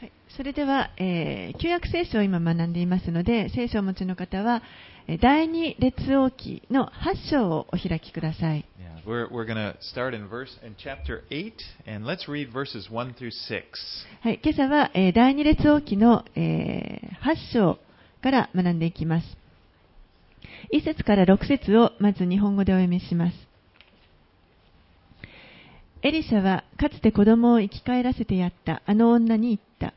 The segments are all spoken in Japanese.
はい、それでは、旧約聖書を今学んでいますので、聖書をお持ちの方は、第二列王記の8章をお開きください。今朝は、第二列王記の、え、8章から学んでいきます。1節から6節をまず日本語でお読みします。エリシャはかつて子供を生き返らせてやったあの女に言った。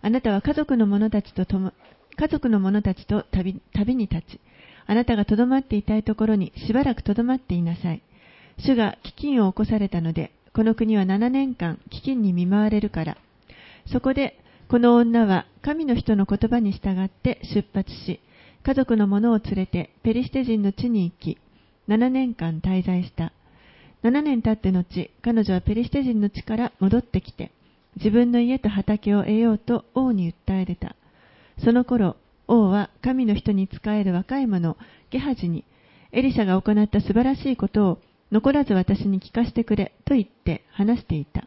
あなたは家族の者たちととも家族の者たちと旅旅に立ち、あなたがとどまっていたいところにしばらくとどまっていなさい。主が飢饉を起こされたので、この国は7年間飢饉に見舞われるから。そこで、この女は神の人の言葉に従って出発し、家族の者を連れてペリシテ人の地に行き、7年間滞在した。7年経って後、彼女はペリシテ人の地から戻ってきて、自分の家と畑を得ようと王に訴え出た。その頃、王は神の人に仕える若い者、ゲハジに、エリシャが行った素晴らしいことを残らず私に聞かせてくれと言って話していた。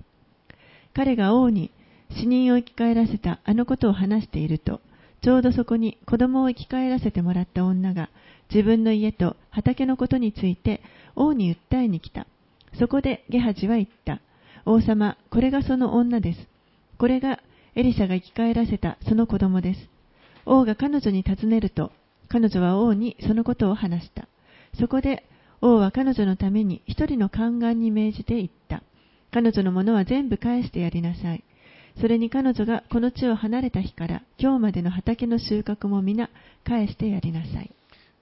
彼が王に死人を生き返らせたあのことを話していると、ちょうどそこに子供を生き返らせてもらった女が自分の家と畑のことについて王に訴えに来た。そこでゲハジは言った。王様、これがその女です。これがエリシャが生き返らせたその子供です。王が彼女に尋ねると、彼女は王にそのことを話した。そこで王は彼女のために一人の宦官に命じて言った。彼女のものは全部返してやりなさい。それに彼女がこの地を離れた日から今日までの畑の収穫も皆返してやりなさい。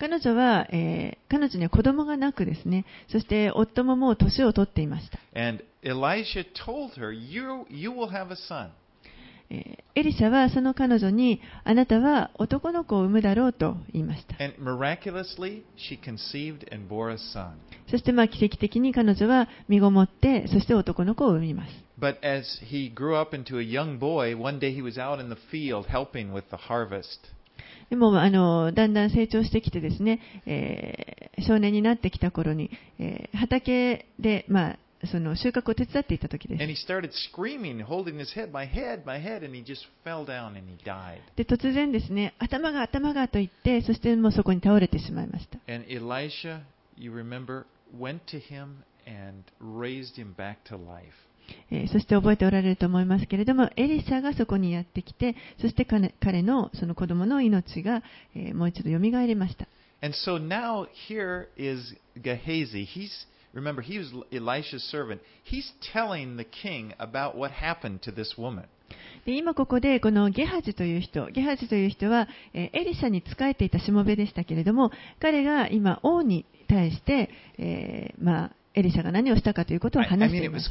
彼女は、えー、彼女には子供がなくですね、そして夫ももう年を取っていました。エリシャはその彼女に、あなたは男の子を産むだろうと言いました。そして、まあ、奇跡的に彼女は身ごもって、そして男の子を産みます。But as he grew up into a young boy, one day he was out in the field helping with the harvest. でもあのだんだん成長してきてですね、えー少年になってきた頃に、えー畑で、まあ、その収穫を手伝っていた時で And す。 he started screaming, holding his head, my head, my head, and he just fell down and he died. で突然ですね、頭が頭がと言って、そしてもうそこに倒れてしまいました。 And Elisha, you remember, went to him and raised him back to life. えーそして覚えておられると思いますけれども、エリシャがそこにやってきて、そして彼彼のその子供の命が、えーもう一度蘇りました。And so now here is Gehazi. He's remember he was Elisha's servant. He's telling the king about what happened to this woman. で今ここでこのゲハジという人、ゲハジという人は、えーエリシャに仕えていたしもべでしたけれども、彼が今王に対して、えーまあ、エリシャが何をしたかということを話しています。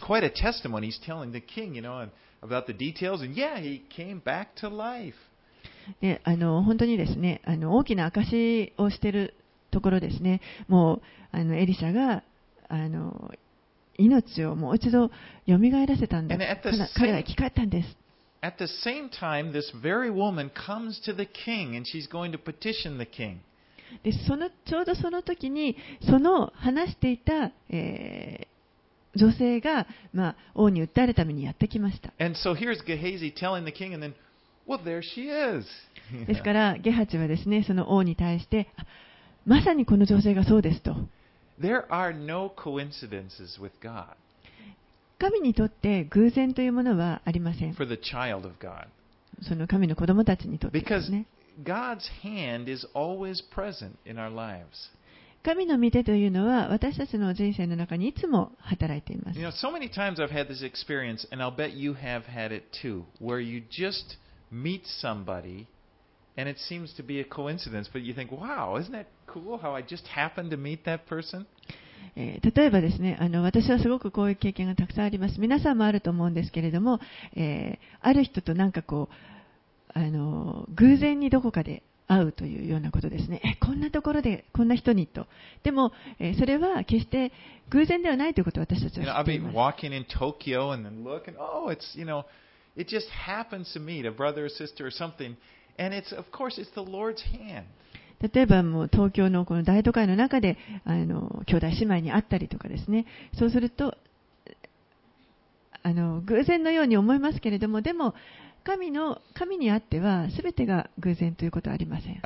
で、あの、本当にですね、あの、大きな証をしている。ところですね、もうあのエリシャがあの命をもう一度よみがえらせたんです。彼は生き返ったんです。でそのちょうどその時にその話していた、えー女性が、まあ、王に訴えるためにやってきました。And so here's Gehazi telling the king, and then, well, there she is. ですから、ゲハチはですね、その王に対して、あまさにこの女性がそうですと。There are no coincidences with God 神にとって偶然というものはありません。for the child of God. その神の子供たちにとってですね。God's hand is always present in our lives. 神の御手というのは私たちの人生の中にいつも働いています You。know, so many times I've had this experience, and I'll bet you have had it too, where you just meet somebody and it seems to be a coincidence, but you think, wow, isn't that cool how I just happened to meet that person? えー例えばですねあの、私はすごくこういう経験がたくさんあります。皆さんもあると思うんですけれども、えーある人となんかこう、 あの偶然にどこかで会うというようなことですね、こんなところでこんな人にと、でも、え、それは決して偶然ではないということを私たちは知っています。例えばもう東京のこの大都会の中であの兄弟姉妹に会ったりとかですね。そうするとあの偶然のように思いますけれども、でも。神の神にあってはすべてが偶然ということはありません。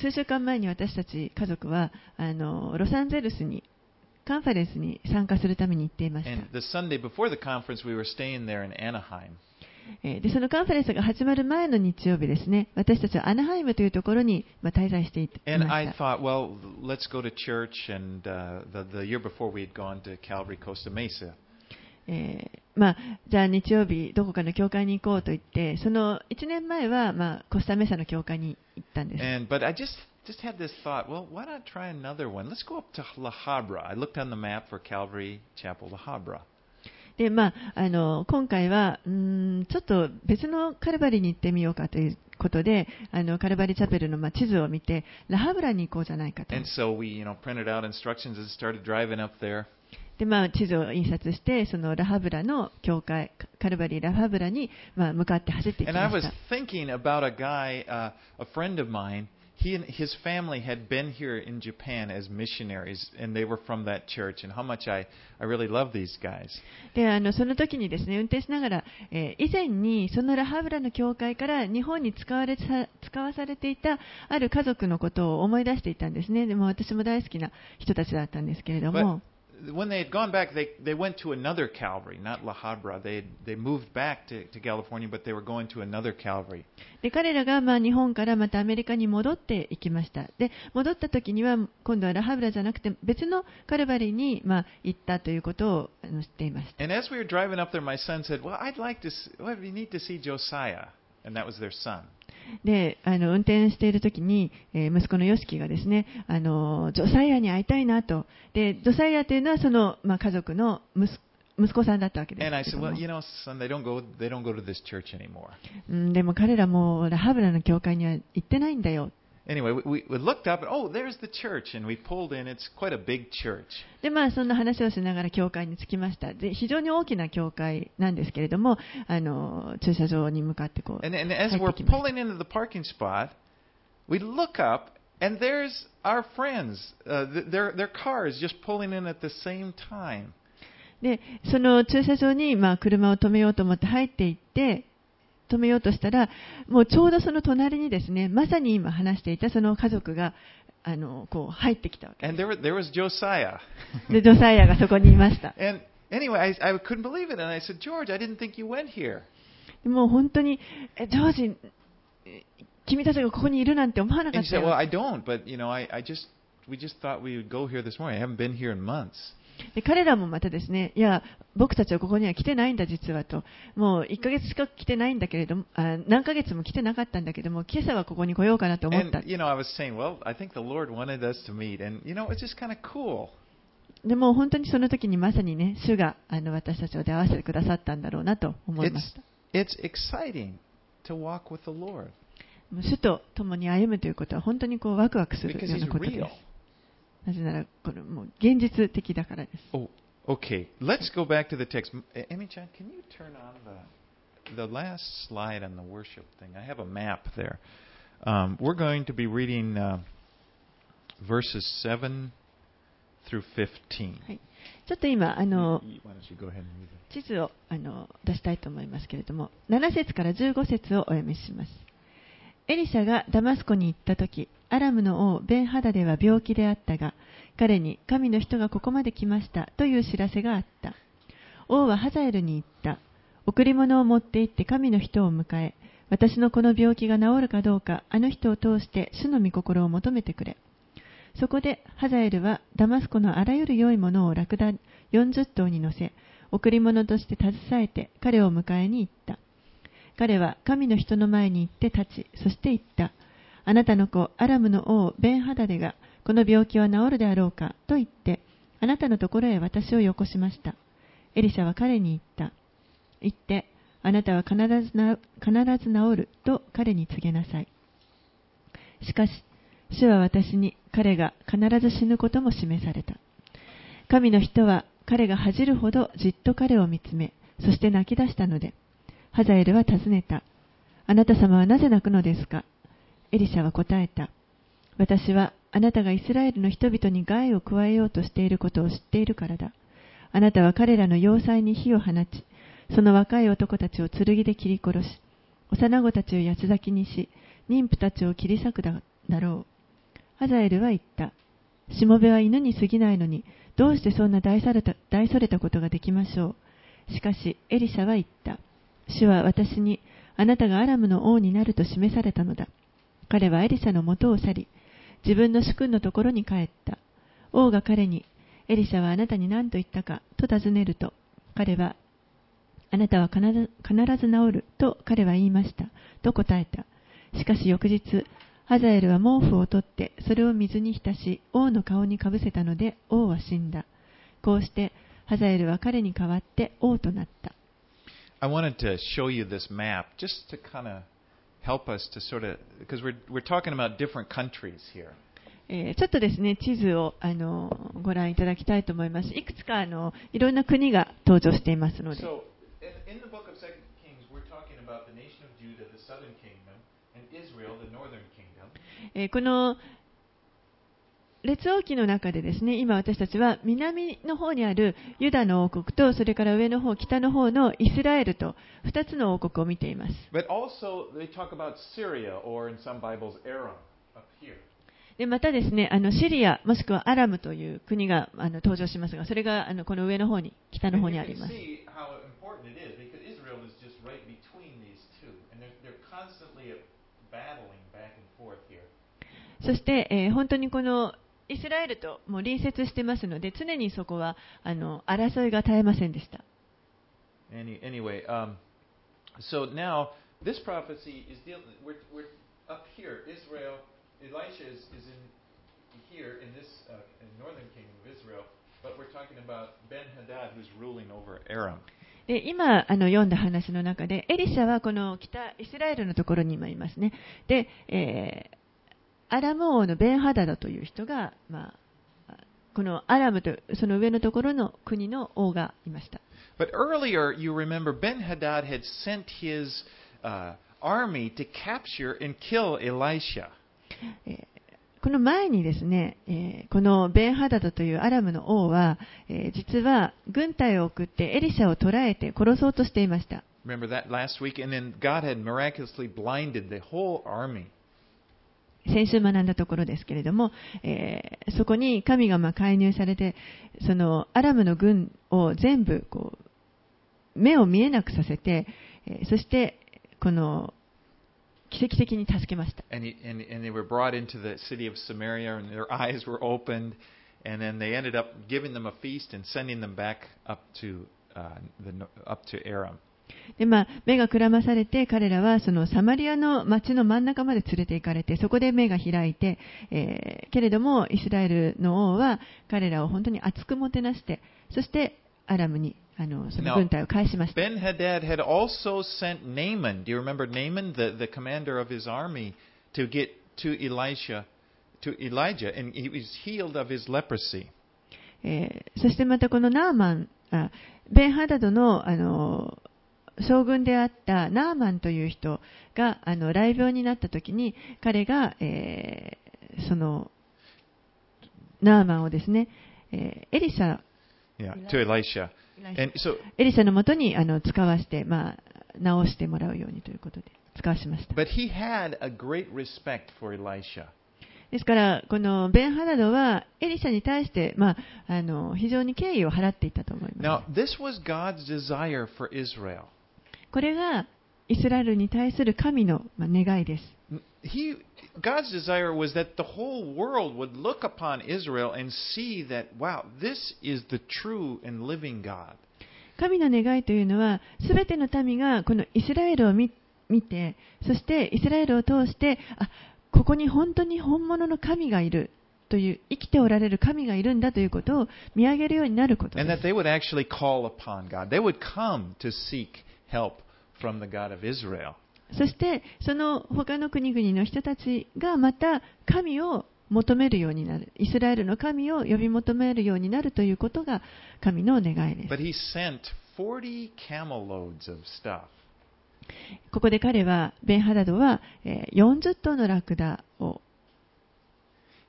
数週間前に私たち家族はあのロサンゼルスにカンファレンスに参加するために行っていました。えーでそのカンファレンスが始まる前の日曜日ですね私たちはアナハイムというところに、まあ、滞在していい And ま I した thought, well, let's go to church. And uh, the the year before, we had gone to Calvary Costa Mesa. えーまあ、じゃあ日曜日どこかの教会に行こうと言ってその1年前は、まあ、コスタメサの教会に行ったんです And but I just just had this thought. Well, why not try another one? Let's go up to La Habra. I looked on the map for Calvary Chapel La Habra. で、まあ、あの今回はうーんちょっと別のカルバリに行ってみようかということであのカルバリチャペルの、まあ、地図を見てラハブラに行こうじゃないかと And and. で、まあ、地図を印刷してそのラハブラの教会カルバリラハブラに、まあ、向かって走っていき And I ま was した thinking about a guy, uh, a friend of mine. He and his family had been here in Japan as missionaries, and they were from that church. And how much I, I really love these guys. であのその時にですね運転しながら、えー以前にそのラハブラの教会から日本に使われさ使わされていたある家族のことを思い出していたんですねでも私も大好きな人たちだったんですけれど But も when they had gone back, they, they went to another Calvary, not La Habra. They, they moved back to, to California, but they were going to another Calvary. で彼らがまあ日本からまたアメリカに戻っていきましたで戻った時には今度はラハブラじゃなくて別のカルバリにまあ行ったということをあの知っていました And as we were driving up there, my son said, Well, I'd like to see, well, we need to see Josiah. And that was their son. であの運転している時に、えー息子のヨシキがですねあのジョサイアに会いたいなと。でジョサイアというのはその、まあ、家族の息息子さんだったわけです。Said, Well, you know, son, go. うん、でも彼らもラハブラの教会には行ってないんだよ Anyway, we, we looked up and, oh, there's the church. And we pulled in. It's quite a big church. でまあそんな話をしながら教会に着きましたで非常に大きな教会なんですけれどもあの駐車場に向かってこう And, and as 入 we're pulling into the parking spot, we look up, and there's our friends. Uh, th- their, their cars just pulling in at the same time. でその駐車場に、まあ、車を止めようと思って入っていって止めようとしたらもうちょうどその隣にですねまさに今話していたその家族があのこう入ってきたわけ And there, wa- there was Josiah. でジョサイアがそこにいました And anyway, I, I couldn't believe it. And I said, George, I didn't think you went here. でもう本当にえジョージえ君たちがここにいるなんて思わなか And っ he た said, Well, よ I don't, but you know, I, I just we just thought we would go here this morning. I haven't been here in months. で彼らもまたですねいや僕たちはここには来てないんだ実はと。もう1ヶ月しか来てないんだけれどもあ何ヶ月も来てなかったんだけども今朝はここに来ようかなと思った。And you know, I was saying, well, I think the Lord wanted us to meet, and you know, it's just kind of cool. でも本当にその時にまさにね主があの私たちを出会わせてくださったんだろうなと思いました。It's exciting to walk with the Lord. もう主と共に歩むということは本当にこうワクワクするようなことです.なぜならこれもう現実的だからです Oh, okay. Let's go back to the text. Amy Chan, can you turn on the the last slide on the worship thing? I have a map there. Um, we're going to be reading uh, verses seven through fifteen. はいちょっと今あの?地図をあの出したいと思いますけれども7節から15節をお読みしますエリシャがダマスコに行った時アラムの王ベンハダデは病気であったが彼に神の人がここまで来ましたという知らせがあった。王はハザエルに言った。贈り物を持って行って神の人を迎え私のこの病気が治るかどうかあの人を通して主の御心を求めてくれ。そこでハザエルはダマスコのあらゆる良いものをラクダ40頭に乗せ贈り物として携えて彼を迎えに行った。彼は神の人の前に行って立ち、そして言った。あなたの子、アラムの王、ベンハダデが、この病気は治るであろうか、と言って、あなたのところへ私をよこしました。エリシャは彼に言った。言って、あなたは必ずな必ず治ると彼に告げなさい。しかし、主は私に彼が必ず死ぬことも示された。神の人は彼が恥じるほどじっと彼を見つめ、そして泣き出したので、ハザエルは尋ねた。あなた様はなぜ泣くのですか？エリシャは答えた。私はあなたがイスラエルの人々に害を加えようとしていることを知っているからだ。あなたは彼らの要塞に火を放ち、その若い男たちを剣で切り殺し、幼子たちを八つ裂きにし、妊婦たちを切り裂くだろう。ハザエルは言った。しもべは犬に過ぎないのに、どうしてそんな大それた大それたことができましょう。しかし、エリシャは言った。主は私に、あなたがアラムの王になると示されたのだ。彼はエリシャの元を去り、自分の主君のところに帰った。王が彼に、エリシャはあなたに何と言ったかと尋ねると、彼は、あなたは必ず必ず治ると彼は言いました。と答えた。しかし翌日、ハザエルは毛布を取って、それを水に浸し、王の顔にかぶせたので、王は死んだ。こうして、ハザエルは彼に代わって王となった。I wanted to show you this map just to kind of help us to sort of, because we're, we're talking about different countries here. えーちょっとですね、地図をあのご覧いただきたいと思います。いくつかあのいろんな国が登場していますので、So, in, in the book of Second Kings, we're talking about the nation of Judah, the southern kingdom, and Israel, the northern kingdom. えーこの列王記の中でですね今私たちは南の方にあるユダの王国とそれから上の方北の方のイスラエルと2つの王国を見ています。でまたですねあのシリアもしくはアラムという国があの登場しますがそれがあのこの上の方に北の方にあります。そして、え、本当にこのイスラエルともう隣接してますので、常にそこはあの争いが絶えませんでした。Any, anyway, um, so now this prophecy is dealing. We're, we're up here. Israel, Elisha is, is in here in this uh, in northern kingdom of Israel, but we're talking about Ben Hadad, who's ruling over Aram. で今あの読んだ話の中で、エリシャはこの北イスラエルのところに今いますね。で、えーアラム王のベンハダダという人が、まあ、このアラムとその上のところの国の王がいました。But earlier, you remember Ben Hadad had sent his uh, army to capture and kill Elisha. えーこの前にですね、えーこのベンハダダというアラムの王は、えー実は軍隊を送ってエリシャを捕らえて殺そうとしていました。Remember that last week? And then God had miraculously blinded the whole army. 先週学んだところですけれども、えーそこに神がまあ介入されて、そのアラムの軍を全部こう目を見えなくさせて、えーそしてこの奇跡的に助けました。And, he, and, and they were brought into the city of Samaria, and their eyes were opened. And then they ended up giving them a feast and sending them back up to, uh, the, up to Aram. でまあ、目がくらまされて彼らはそのサマリアの街の真ん中まで連れて行かれてそこで目が開いて、えー、けれどもイスラエルの王は彼らを本当に熱くもてなしてそしてアラムにあのその軍隊を返しました。ベそしてまたこのナーマン、あベンハダドの,あの将軍であったナーマンという人があの雷病になった時に彼が、えーそのナーマンをですね、えーエリシャ Yeah, to Elisha. エリシャ And so, エリシャのもとにあの使わして、まあ、直してもらうようにということで使わしました。but he had a great respect for Elisha. ですから、このベンハダドはエリシャに対して、まあ、あの非常に敬意を払っていたと思いま Now, す。this was God's desire for Israel. これがイスラエルに対する神のまあ願いです。He, God's desire was that the whole world would look upon Israel and see that, wow, this is the true and living God. 神の願いというのは、すべての民がこのイスラエルを見見て、そしてイスラエルを通して、あここに本当に本物の神がいるという、生きておられる神がいるんだということを見上げるようになることで And that す。they would actually call upon God. They would come to seek help from the God of Israel. そして、その他の国々の人たちがまた神を求めるようになる。イスラエルの神を呼び求めるようになるということが神の願いです。But he sent 40 camel loads of stuff. ここで彼は、ベンハダドはえー40頭のラクダを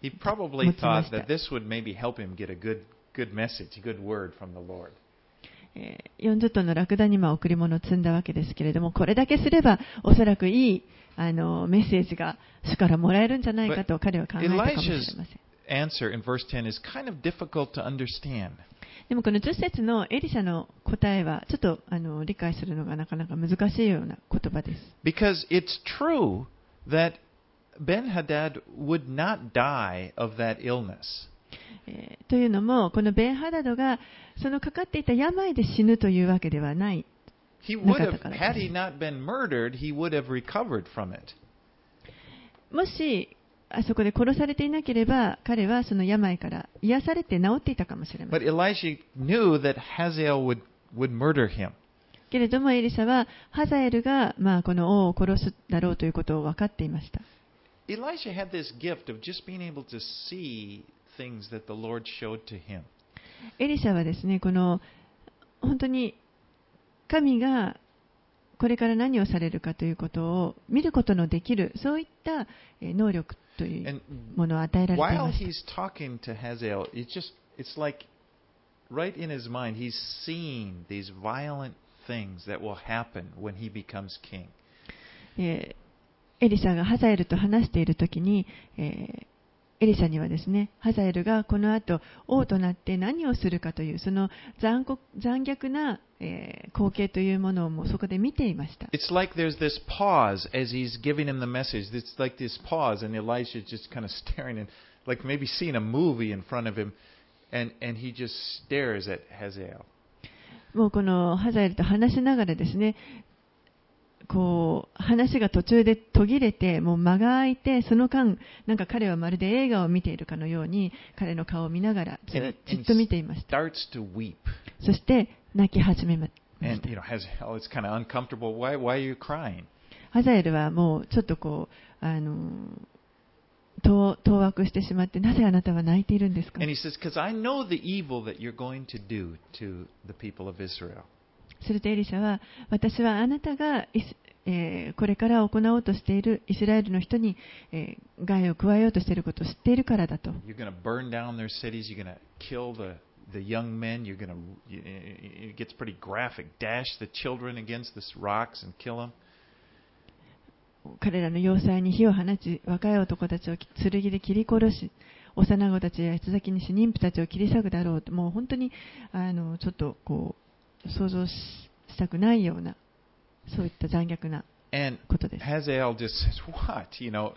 He probably thought that this would maybe help him get a good, good message, a good word from the Lord. えー40トンのラクダにまあ贈り物を積んだわけですけれども、これだけすればおそらくいいあのメッセージが主からもらえるんじゃないかと彼は考えたかもしれません。Answer in verse 10 is kind of difficult to understand. でもこの10節のエリシャの答えはちょっとあの理解するのがなかなか難しいような言葉です。Because it's true that Ben Hadad would not die of that illness. というのも、このベンハダドがそのかかっていた病で死ぬというわけではない。もしあそこで殺されていなければ彼はその病から癒されて治っていたかもしれません。けれどもエリサはハザエルがまあ。この王を殺すだろうということを分かっていました。Things that the Lord showed to him. エリシャはですね、この本当に神がこれから何をされるかということを見ることのできる、そういったえー能力というものを与えられてい while ました。he's talking to Hazael, it's just, it's like right in his mind, he's seeing these violent things that will happen when he becomes king. えーエリシャがハザエルと話しているときに、えーエリサにはですねハザエルがこの後王となって何をするかというその残,酷残虐な、えー、光景というものをもうそこで見ていました。もうこのハザエルと話しながらですね、こう話が途中で途切れてもう間が空いてその間、なんか彼はまるで映画を見ているかのように彼の顔を見ながらずっと見ていました。そして泣き始めました。ハザエルはもうちょっとこう。あの当惑 してしまって、なぜあなたは泣いているんですか？するとエリシャは私はあなたがイ、え、これから行おうとしているイスラエルの人に、えー、害を加えようとしていることを知っているからだと。彼らの要塞に火を放ち、若い男たちを剣で切り殺し、幼子たちや八つ先にし妊婦たちを切り裂くだろうと、もう本当にあのちょっとこう想像ししたくないような、そういった残虐な And ことです。Hazael just says, What? You know,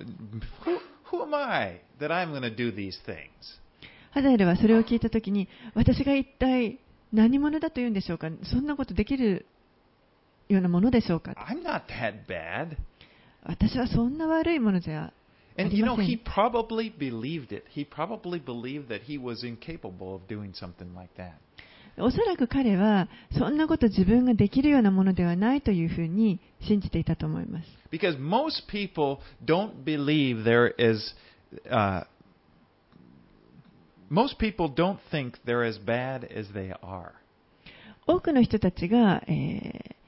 who, who am I that I'm going to do these things? ハザエルはそれを聞いたときに、私が一体何者だというんでしょうか、そんなことできるようなものでしょうか、I'm not that bad. 私はそんな悪いものじゃあ And り you ま know, he probably believed it. He probably believed that he was incapable of doing something like that. おそらく彼は、そんなこと自分ができるようなものではないというふうに信じていたと思います。Because most people don't believe there is. Uh, most people don't think they're as bad as they are. 多くの人たちが、えー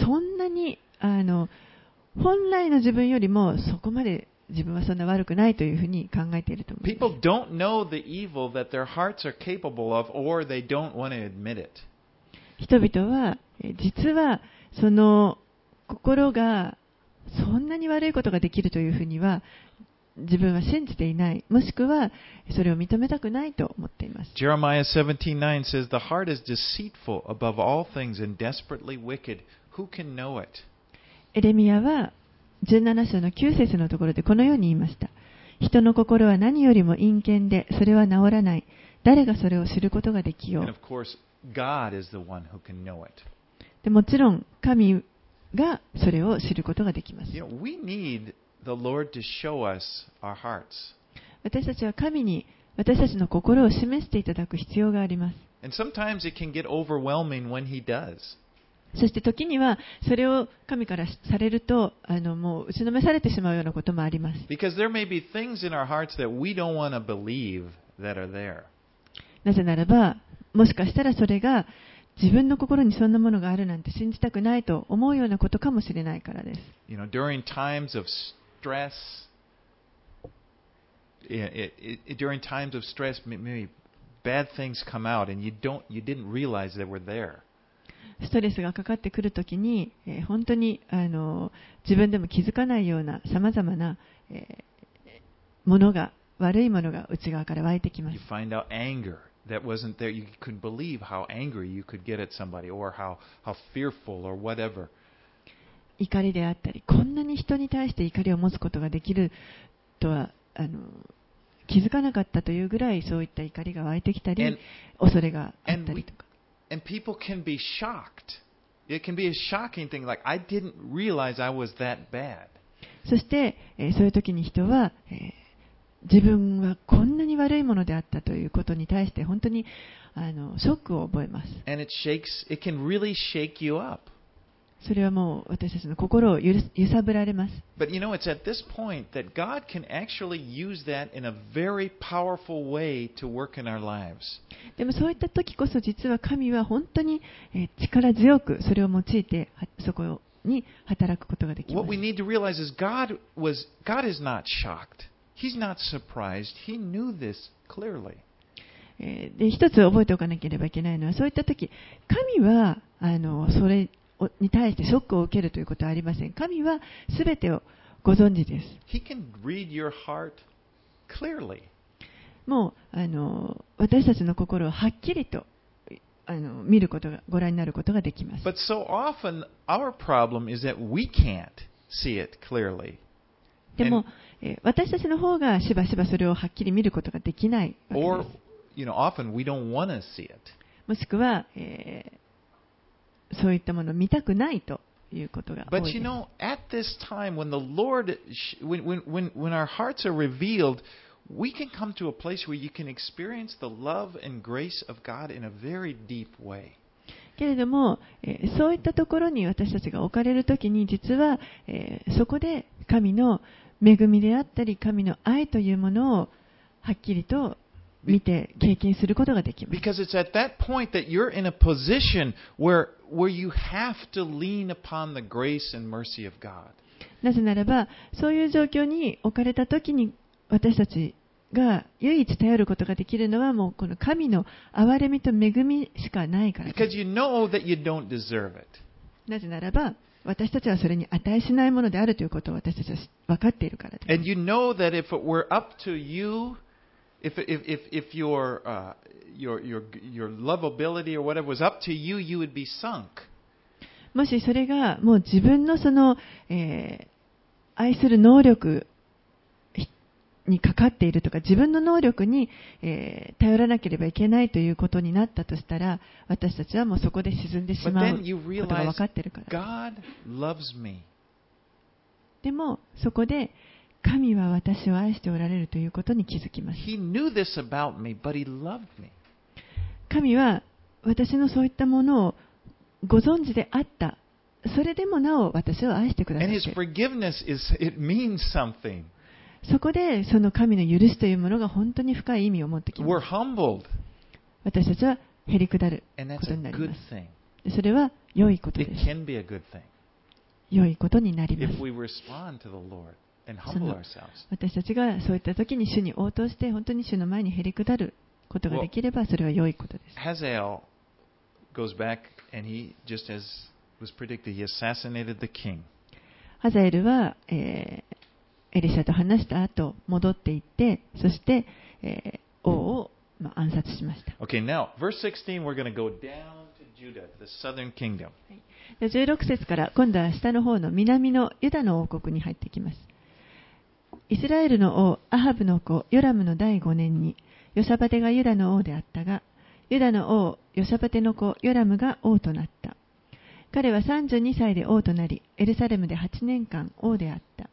そんなにあの本来の自分よりもそこまで自分はそんな悪くないというふうに考えていると思います。人々は実はその心がそんなに悪いことができるというふうには自分は信じていない、もしくはそれを認めたくないと思っています。エレミアは17章の9節のところでこのように言いました。人の心は何よりも陰険でそれは治らない。誰がそれを知ることができよう。でもちろん神がそれを知ることができます。私たちは神に私たちの心を示していただく必要があります。そして時にはそれを神からされるとあのもう打ちのめされてしまうようなこともあります。Because there may be things in our hearts that we don't want to believe that are there. なぜならば、もしかしたらそれが自分の心にそんなものがあるなんて信じたくないと思うようなことかもしれないからです。You know, during times of stress, it, it, it, during times of stress, maybe bad things come out, and you don't, you didn't realize they were there. ストレスがかかってくるときに、えー本当にあの自分でも気づかないようなさまざまな、えーものが、悪いものが内側から湧いてきます You。find out anger that wasn't there. You couldn't believe how angry you could get at somebody, or how how fearful, or whatever. 怒りであったり、こんなに人に対して怒りを持つことができるとはあの気づかなかったというぐらいそういった怒りが湧いてきたり恐れがあったりとか。And people can be shocked. It can be a shocking thing, like I didn't realize I was that bad. そして、えーそういう時に人は、えー自分はこんなに悪いものであったということに対して本当にあのショックを覚えます。And it shakes. It can really shake you up. それはもう私たちの心を揺さぶられます。But you know, it's at this point that God can actually use that in a very powerful way to work in our lives. でもそういった時こそ実は神は本当にえー力強くそれを用いてはそこに働くことができま What す we。need to realize is God was God is not shocked. He's not surprised. He knew this clearly. えーで一つ覚えておかなければいけないのはそういった時神はあのそれをに対してショックを受けるということはありません。神は全てをご存知です。He can read your heart clearly. もうあの私たちの心をはっきりとあの見ることがご覧になることができます。But so often our problem is that we can't see it clearly. でも、えー私たちの方がしばしばそれをはっきり見ることができないわけ Or です。you know, often we don't want to see it. もしくは、えーそういったものを見たくないということが多 But い you です。know, at this time when the Lord, when, when, when our hearts are revealed, we can come to a place where you can experience the love and grace of God in a very deep way. けれども、えーそういったところに私たちが置かれるときに、実は、えーそこで神の恵みであったり、神の愛というものをはっきりと見て経験することができます。なぜならば、そういう状況に置かれた時に私たちが唯一頼ることができるのはもうこの神の憐れみと恵みしかないから。なぜならば、私たちはそれに値しないものであるということ私たちは分かっているからです。if if if if your uh, your your your lovability or whatever was up to you, you would be sunk. もしそれがもう自分のその、えー、愛する能力にかかっているとか自分の能力に、えー、頼らなければいけないということになったとしたら私たちはもうそこで沈んでしまうことが分かっているからでもそこで、神は私を愛しておられるということに気づきます。He knew this about me, but He loved me. 神は私のそういったものをご存知であった。それでもなお私を愛してくださっ And His て。forgiveness is, it means something. そこでその神の許しというものが本当に深い意味を持ってきます。私たちはへりくだることになります。それは良いことです。良いことになります私たちがそういったときに主に応答して本当に主の前にへりくだることができればそれは良いことです。ハザエルは、えー、エリシャと話した後戻っていってそして、えー、王を、まあ、暗殺しました。Okay, 16, 節から今度は下の方の南のユダの王国に入っていきます。イスラエルの王アハブの子ヨラムの第5年にヨサバテがユダの王であったがユダの王ヨサバテの子ヨラムが王となった。彼は32歳で王となり、エルサレムで8年間王であった。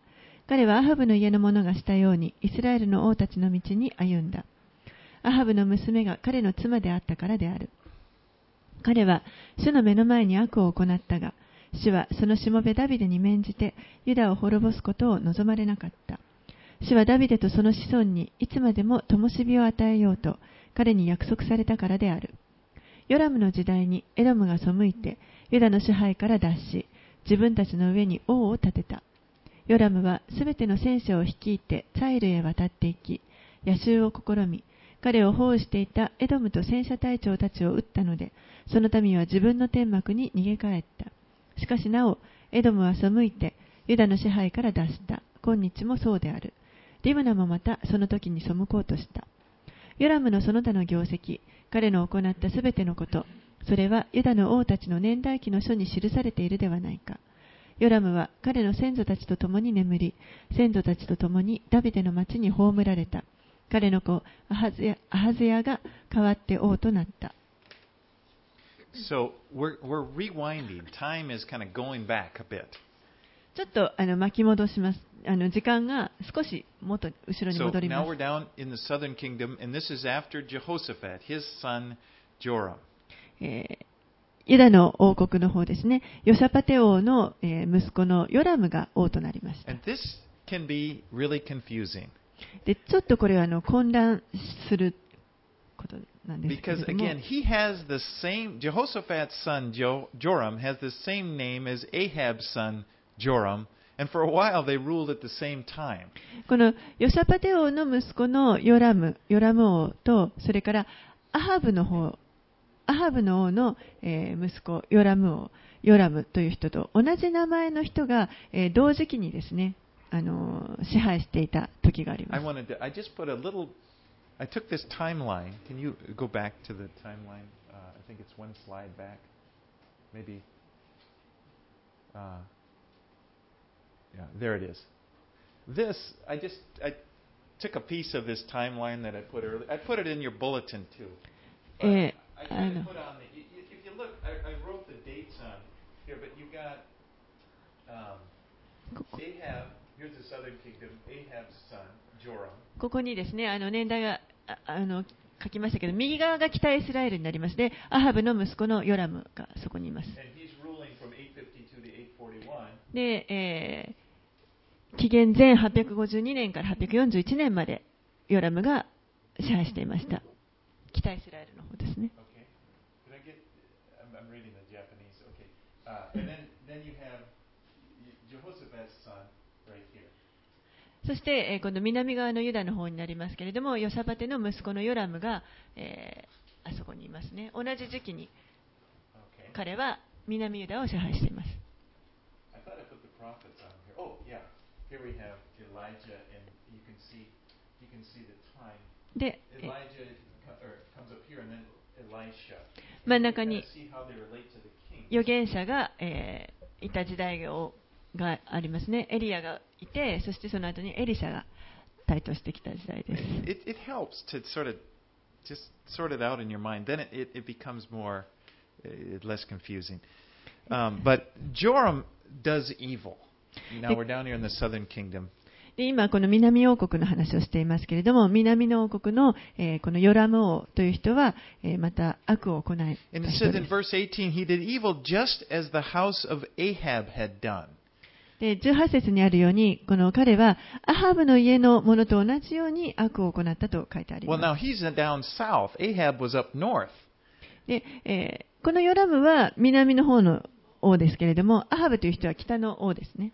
彼はアハブの家の者がしたように、イスラエルの王たちの道に歩んだ。アハブの娘が彼の妻であったからである。彼は主の目の前に悪を行ったが、主はそのしもべダビデに免じてユダを滅ぼすことを望まれなかった。主はダビデとその子孫にいつまでも灯火を与えようと彼に約束されたからである。ヨラムの時代にエドムが背いてユダの支配から脱し、自分たちの上に王を立てた。ヨラムはすべての戦車を率いてツァイルへ渡っていき、野襲を試み、彼を包囲していたエドムと戦車隊長たちを撃ったので、その民は自分の天幕に逃げ帰った。しかしなお、エドムは背いて、ユダの支配から脱した。今日もそうである。リムナもまたその時に背こうとした。ヨラムのその他の業績、彼の行ったすべてのこと、それはユダの王たちの年代記の書に記されているではないか。ヨラムは彼の先祖たちと共に眠り、先祖たちと共にダビデの町に葬られた。彼の子アハズヤアハズヤが代わって王となった。So we're, we're rewinding. Time is kind of going back a bit. ちょっとあの巻き戻します。あの時間が少し元後ろに So 戻り now ま we're す。down in the southern kingdom, and this is after Jehoshaphat, his son Joram. えーユダの王国の方ですね。ヨシャパテ王の、えー息子のヨラムが王となりました。And this can be really confusing で、ちょっとこれはあの混乱することなんですけれ because, ども。again, he has the same, Jehoshaphat's son jo, Joram has the same name as Ahab's son Joram, and for a while they ruled at the same time. このヨシャパテ王の息子のヨラム、ヨラム王と、それからアハブの方、アハブの王の、えー息子、ヨラム王、ヨラムという人と同じ名前の人が、えー同時期にですね、あのー支配していた時がありま I す。wanted to, I just put a little, I took this timeline. Can you go back to the timeline? Uh, I think it's one slide back. Maybe. Uh, yeah, there it is. This, I just, I took a piece of this timeline that I put earlier. I put it in your bulletin too. But Eh, I I of put on the, y- y- if you look, I, I wrote the dates on here, but you got um, ここ Ahab, here's the southern kingdom, Ahab's son, Joram. ここにですね、あの年代がああの書きましたけど、右側が北イスラエルになりますで、アハブの息子のヨラムがそこにいます。And he's ruling from 852 to 841. で、えー紀元前852年から841年までヨラムが支配していました。北イスラエルの方ですね。Uh. そして、えー今度南側のユダの方になりますけれども、ヨサパテの息子のヨラムが、えーあそこにいますね。同じ時期に.彼は南ユダを支配しています。prophets on here. Oh yeah. Here we have Elijah, and you can see you can see the time. で、えー Elijah co- or comes up here, and then Elisha. 真ん You 中 can に kinda see how they relate to the king. 預言者が、えーいた時代をがありますね。エリアがいて、そしてその後にエリシャが台頭してきた時代です。 It, it helps to sort of just sort it out in your mind. Then it, it, it becomes more uh, less confusing. Um, but Joram does evil. Now we're down here in the southern kingdom. で今、この南王国の話をしていますけれども、南の王国の、え、このヨラム王という人は、え、また悪を行いで18節にあるように、この彼はアハブの家のものと同じように悪を行ったと書いてあります。で、え、このヨラムは南の方の王ですけれども、アハブという人は北の王ですね。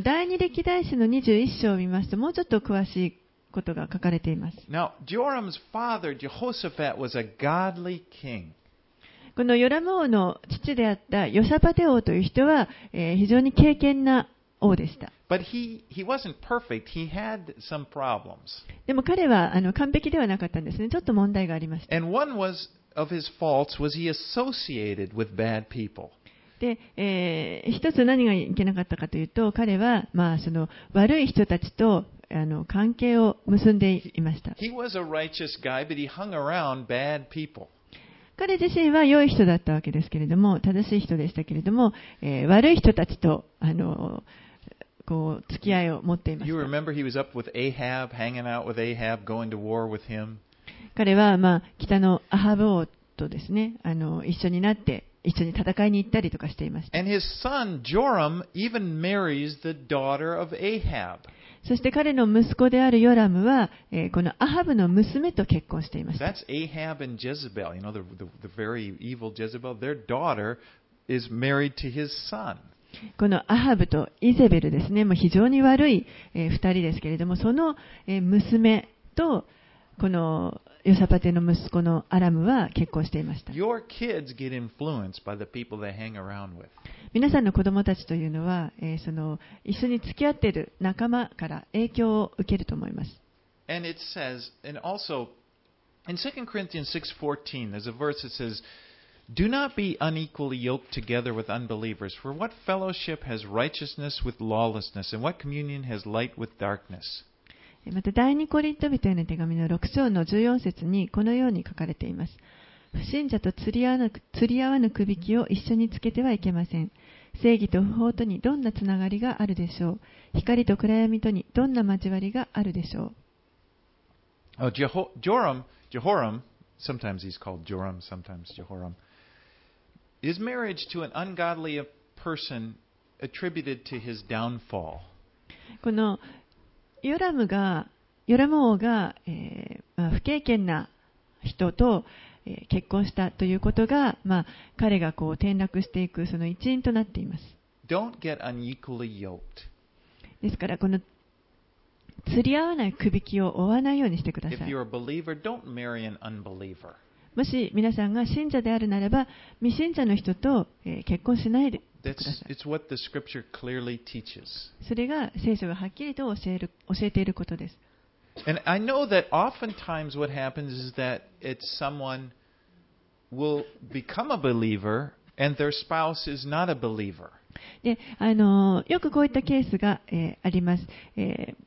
第二歴代史の21章を見ますと、もうちょっと詳しいことが書かれています。このヨラム王の父であったヨサパテ王という人は、えー、非常に敬虔な王王でした。でも彼はあの完璧ではなかったんですね。ちょっと問題がありました。で、えー、一つ何がいけなかったかというと、彼は、まあ、その悪い人たちとあの関係を結んでいました。彼自身は良い人だったわけですけれども、正しい人でしたけれども、えー、悪い人たちと、あのー、こう付き合いを持って。彼は、まあ、北のアハブ王とですね、あの一緒になって、一緒に戦いに行ったりとかしています。そして彼の息子であるヨラムは、え、このアハブの娘と結婚していました。このアハブとイゼベルですね、もう非常に悪い、えー二人ですけれども、その、えー娘と、このヨサパテの息子のアラムは結婚していました。皆さんの子供たちというのは、えーその一緒に付き合っている仲間から影響を受けると思います。And it says, and also in 2 Corinthians 6:14, there's a verse that says, "Do not be unequally yoked together with unbelievers. For what fellowship has righteousness with lawlessness, and what communion has light with darkness?" また第二コリント人への手紙の6章の14節にこのように書かれています。不信者と釣り合わぬ釣り合わぬくびきを一緒につけてはいけません。正義と不法とにどんなつながりがあるでしょう。光と暗闇とにどんな交わりがあるでしょう。 Oh, Jeho- Joram, Jehoram, sometimes he's called Joram, sometimes Jehoram. His marriage to an ungodly person attributed to his downfall. このヨラムが、ヨラム王が、えーまあ不経験な人と、えー結婚したということが、まあ、彼がこう転落していくその一因となっています。Don't get unequally yoked. ですから、この釣り合わないくびきを追わないようにしてくだ If さい you're。a believer, don't marry an unbeliever. もし皆さんが信者であるならば、未信者の人と、えー結婚しないでください。それが聖書がはっきりと教える教えていることです。And I know that oftentimes what happens is that it's someone will become a believer and their spouse is not a believer. で、あのーよくこういったケースが、えーあります。えー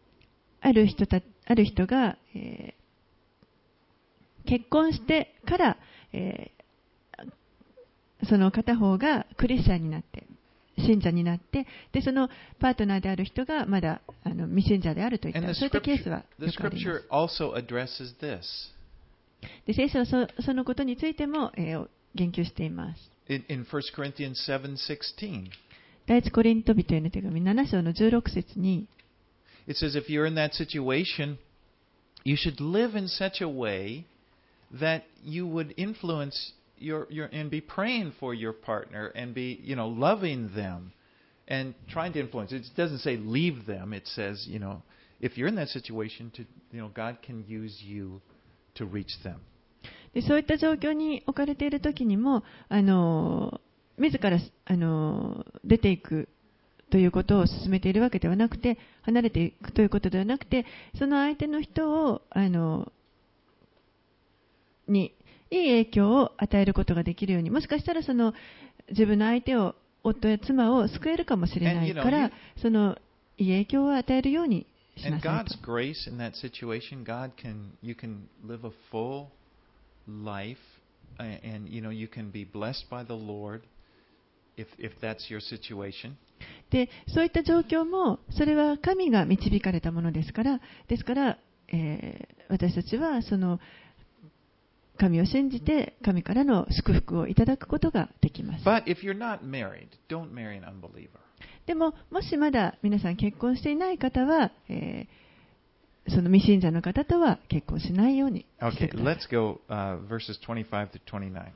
ある人たある人が、えー結婚してから、えー、その片方がクリスチャンになって信者になってでそのパートナーである人がまだあの未信者であるといっそういったケースはあります。で聖書はそ,そのことについても、えー、言及しています。In, 1第一コリントビ人への手紙7章の16節に。that you would influence your, your and be praying for your partner and be, you know, loving them and trying to influence. It doesn't say leave them. It says, you know, if you're in that situation to, you know, God can use you to reach them. でそういった状況に置かれている時にも、あの自らあの出ていくということを進めているわけではなくて、離れていくということではなくて、その相手の人をあの にいい影響を与えることができるようにもしかしたらその自分の相手を夫や妻を救えるかもしれないからそのいい影響を与えるようにしなさい。で、そういった状況も、それは神が導かれたものですから、ですから、えー、私たちはその。神を信じて、神からの祝福をいただくことができます。But if you're not married, don't marry an unbeliever. でも、もしまだ皆さん結婚していない方は、えーその未信者の方とは結婚しないようにして Okay, ください。let's go uh, verses 25 to 29.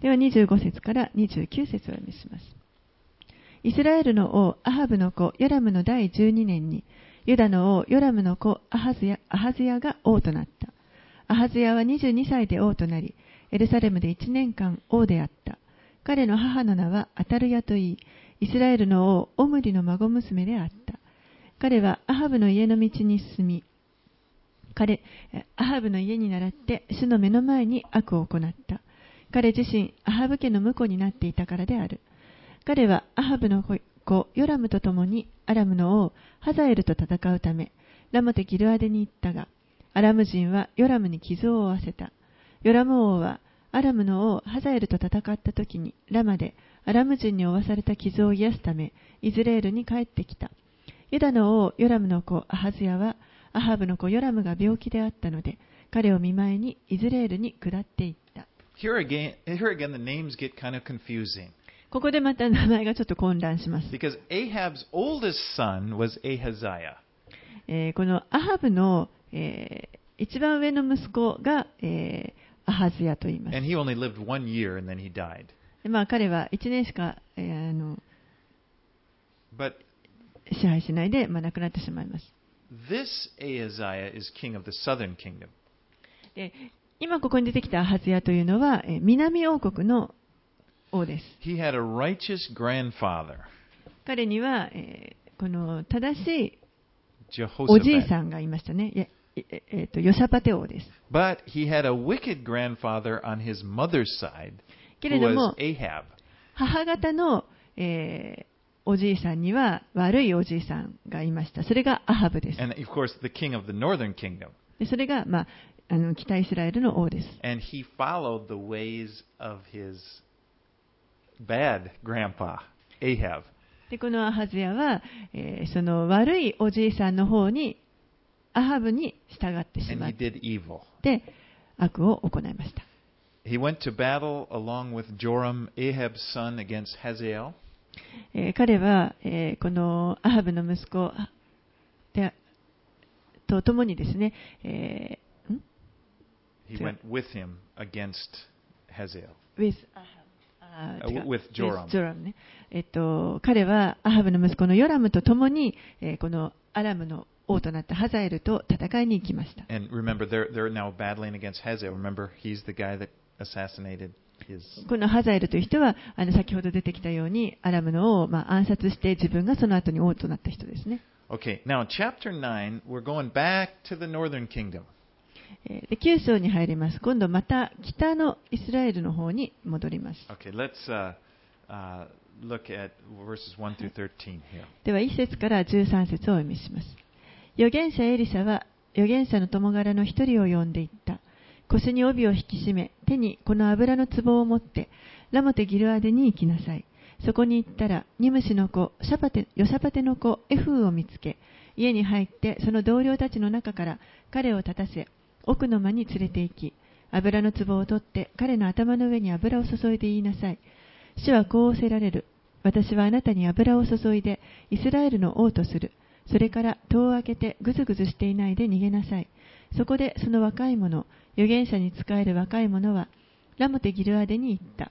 では25節から29節をお読みします。イスラエルの王アハブの子ヨラムの第12年に、ユダの王ヨラムの子アハズヤアハズヤが王となった。アハズヤは22歳で王となり、エルサレムで1年間王であった。彼の母の名はアタルヤといい、イスラエルの王オムリの孫娘であった。彼はアハブの家の道に進み、彼、アハブの家に倣って主の目の前に悪を行った。彼自身、アハブ家の婿になっていたからである。彼はアハブの子ヨラムと共にアラムの王ハザエルと戦うためラモテ・ギルアデに行ったがアラム人はヨラムに傷を負わせた。ヨラム王はアラムの王ハザエルと戦った時にラマでアラム人に負わされた傷を癒すためイズレールに帰ってきた。ユダの王ヨラムの子アハズヤはアハブの子ヨラムが病気であったので彼を見舞いにイズレールに下っていった。Here again, here again, the names get kind of confusing. ここでまた名前がちょっと混乱します、because Ahab's oldest son was Ahaziah. えーこのアハブの、えー、一番上の息子が、えー、アハズヤと言います。まあ彼は1年しか、えー、あの支配しないで、まあ、亡くなってしまいます。で今ここに出てきたアハズヤというのは、えー、南王国の王です。彼には、えー、この正しいおじいさんがいましたね。ええーとヨシャパテ王です。But he had a wicked grandfather on his mother's side け who れども was、Ahab. 母方の、えーおじいさんには悪いおじいさんがいました。それがアハブです。And of course, the king of the northern kingdom. でそれが、まあ、あの北イスラエルの王です。And he followed the ways of his bad grandpa, Ahab. でこのアハズヤは、えーその悪いおじいさんの方にアハブに従ってしまっ.て悪を行いました。He went to battle along with Joram, Ahab's son, against Hazael. えー彼は、えーこのアハブの息子でと共にですね、He went with him against Hazael. with あ Uh, 違う with Joram. with Joram ねえっと、彼はアハブの息子のヨラムと共に、えーこのアラムの王となったハザエルと戦いに行きました。このハザエルという人はあの先ほど出てきたようにアラムのをまあ暗殺して自分がその後に王となった人ですね。9, でに入ります。今度また北のイスラエルの方に戻ります。では1節から13節をお読みします。預言者エリシャは預言者の友柄の一人を呼んでいった。腰に帯を引き締め、手にこの油の壺を持って、ラモテギルアデに行きなさい。そこに行ったら、ニムシの子、シャパテヨシャパテの子、エフーを見つけ、家に入って、その同僚たちの中から彼を立たせ、奥の間に連れて行き、油の壺を取って、彼の頭の上に油を注いで言いなさい。主はこう仰せられる。私はあなたに油を注いで、イスラエルの王とする。それから戸を開けてぐずぐずしていないで逃げなさい。そこでその若い者、預言者に仕える若い者は、ラモテ・ギルアデに行った。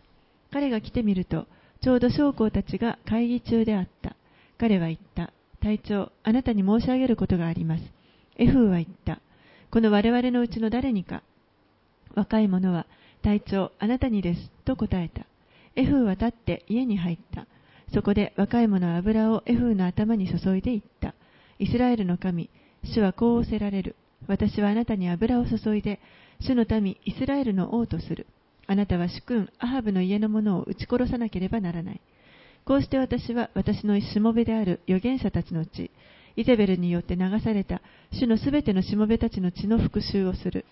彼が来てみると、ちょうど将校たちが会議中であった。彼は言った。隊長、あなたに申し上げることがあります。エフーは言った。この我々のうちの誰にか。若い者は、隊長、あなたにです。と答えた。エフーは立って家に入った。そこで若い者は油をエフーの頭に注いでいった。イスラエルの神、主はこう仰せられる。私はあなたに油を注いで、主の民、イスラエルの王とする。あなたは主君、アハブの家の者を撃ち殺さなければならない。こうして私は私のしもべである預言者たちの血、イゼベルによって流された主のすべてのしもべたちの血の復讐をする。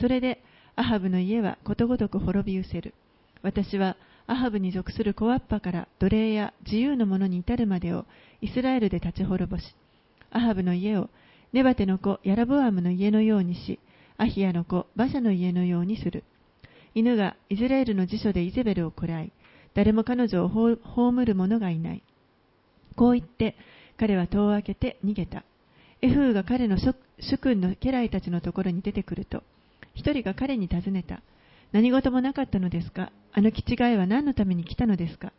それで、アハブの家はことごとく滅び失せる。私は、アハブに属する小わっぱから奴隷や自由の者に至るまでをイスラエルで立ち滅ぼし、アハブの家をネバテの子ヤラボアムの家のようにし、アヒヤの子バシャの家のようにする。犬がイスラエルの辞書でイゼベルを喰らい、誰も彼女を葬る者がいない。こう言って、彼は戸を開けて逃げた。エフーが彼の主君の家来たちのところに出てくると、一人が彼に尋ねた。何事もなかったのですか？あの気違いは何のために来たのですか？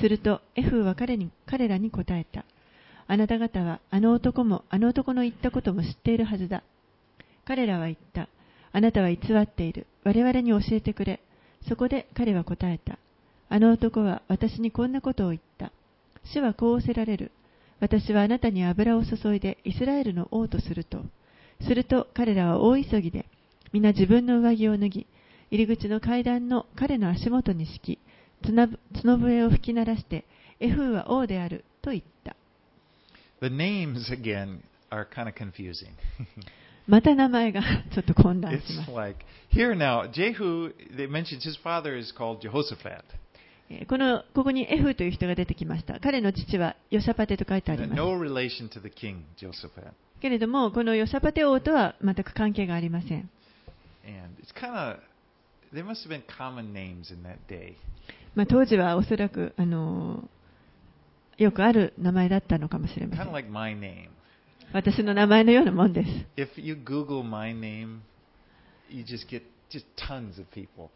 すると、エフーは彼に彼らに答えた。あなた方はあの男もあの男の言ったことも知っているはずだ。彼らは言った。あなたは偽っている。我々に教えてくれ。そこで彼は答えた。あの男は私にこんなことを言った。主はこう仰せられる。私はあなたに油を注いでイスラエルの王とすると。すると彼らは大急ぎで、皆自分の上着を脱ぎ、入り口の階段の彼の足元に敷き、角笛を吹き鳴らして、エフーは王であると言った。The names, again, are kind of confusing. また名前がちょっと混乱しま it's す。like, here now, Jehu, they mentions his father is called Jehoshaphat. えーこのここにエフーという人が出てきました。彼の父はヨシャパテと書いてあります。No relation to the king, Jehoshaphat. けれども、このヨシャパテ王とは全く関係がありません。And it's kind of, there must have been common names in that day. まあ、当時はおそらく、あのーよくある名前だったのかもしれません。like. 私の名前のようなもんです。If you Google my name, you just get just tons of people.